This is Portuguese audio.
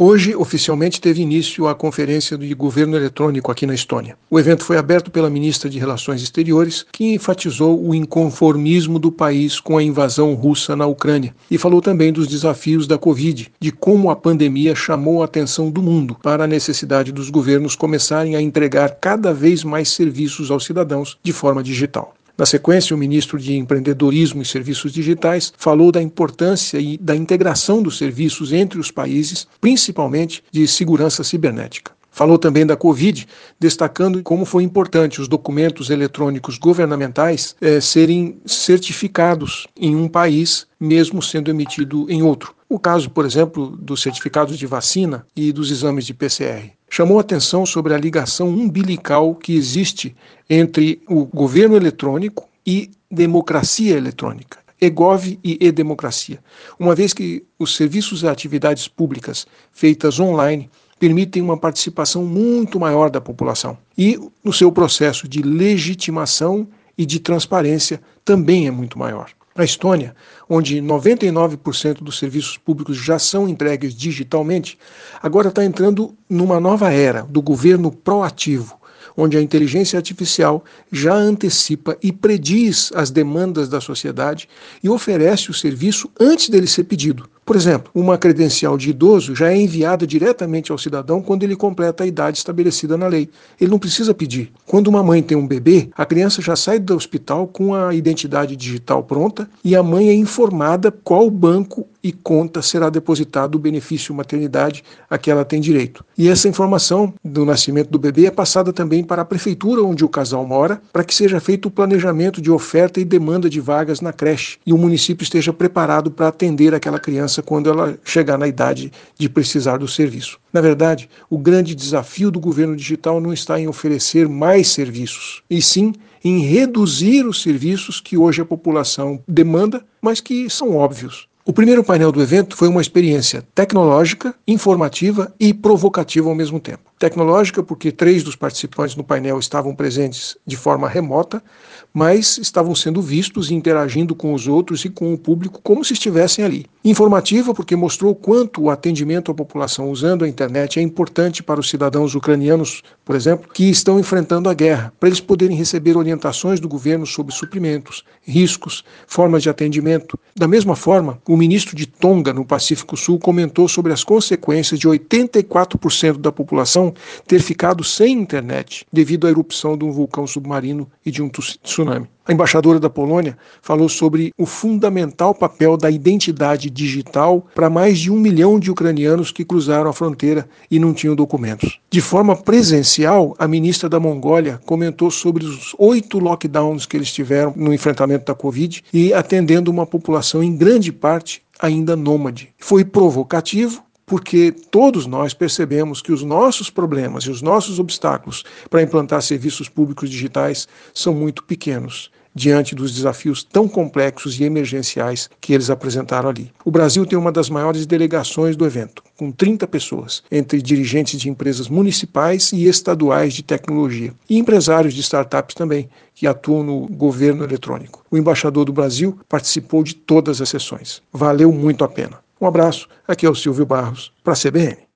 Hoje, oficialmente, teve início a Conferência de Governo Eletrônico aqui na Estônia. O evento foi aberto pela ministra de Relações Exteriores, que enfatizou o inconformismo do país com a invasão russa na Ucrânia e falou também dos desafios da Covid, de como a pandemia chamou a atenção do mundo para a necessidade dos governos começarem a entregar cada vez mais serviços aos cidadãos de forma digital. Na sequência, o ministro de Empreendedorismo e Serviços Digitais falou da importância e da integração dos serviços entre os países, principalmente de segurança cibernética. Falou também da Covid, destacando como foi importante os documentos eletrônicos governamentais eh, serem certificados em um país, mesmo sendo emitido em outro. O caso, por exemplo, dos certificados de vacina e dos exames de PCR chamou atenção sobre a ligação umbilical que existe entre o governo eletrônico e democracia eletrônica. EGOV e e-democracia, uma vez que os serviços e atividades públicas feitas online permitem uma participação muito maior da população. E no seu processo de legitimação e de transparência também é muito maior. Na Estônia, onde 99% dos serviços públicos já são entregues digitalmente, agora está entrando numa nova era do governo proativo, onde a inteligência artificial já antecipa e prediz as demandas da sociedade e oferece o serviço antes dele ser pedido. Por exemplo, uma credencial de idoso já é enviada diretamente ao cidadão quando ele completa a idade estabelecida na lei. Ele não precisa pedir. Quando uma mãe tem um bebê, a criança já sai do hospital com a identidade digital pronta e a mãe é informada qual banco e conta será depositado o benefício maternidade a que ela tem direito. E essa informação do nascimento do bebê é passada também para a prefeitura onde o casal mora, para que seja feito o planejamento de oferta e demanda de vagas na creche e o município esteja preparado para atender aquela criança quando ela chegar na idade de precisar do serviço. Na verdade, o grande desafio do governo digital não está em oferecer mais serviços, e sim em reduzir os serviços que hoje a população demanda, mas que são óbvios. O primeiro painel do evento foi uma experiência tecnológica, informativa e provocativa ao mesmo tempo. Tecnológica, porque três dos participantes no painel estavam presentes de forma remota, mas estavam sendo vistos e interagindo com os outros e com o público como se estivessem ali. Informativa, porque mostrou quanto o atendimento à população usando a internet é importante para os cidadãos ucranianos, por exemplo, que estão enfrentando a guerra, para eles poderem receber orientações do governo sobre suprimentos, riscos, formas de atendimento. Da mesma forma, o ministro de Tonga, no Pacífico Sul, comentou sobre as consequências de 84% da população ter ficado sem internet devido à erupção de um vulcão submarino e de um tsunami. A embaixadora da Polônia falou sobre o fundamental papel da identidade digital para mais de um milhão de ucranianos que cruzaram a fronteira e não tinham documentos. De forma presencial, a ministra da Mongólia comentou sobre os oito lockdowns que eles tiveram no enfrentamento da Covid e atendendo uma população em grande parte ainda nômade. Foi provocativo, porque todos nós percebemos que os nossos problemas e os nossos obstáculos para implantar serviços públicos digitais são muito pequenos diante dos desafios tão complexos e emergenciais que eles apresentaram ali. O Brasil tem uma das maiores delegações do evento, com 30 pessoas, entre dirigentes de empresas municipais e estaduais de tecnologia, e empresários de startups também, que atuam no governo eletrônico. O embaixador do Brasil participou de todas as sessões. Valeu muito a pena. Um abraço, aqui é o Silvio Barros, para a CBN.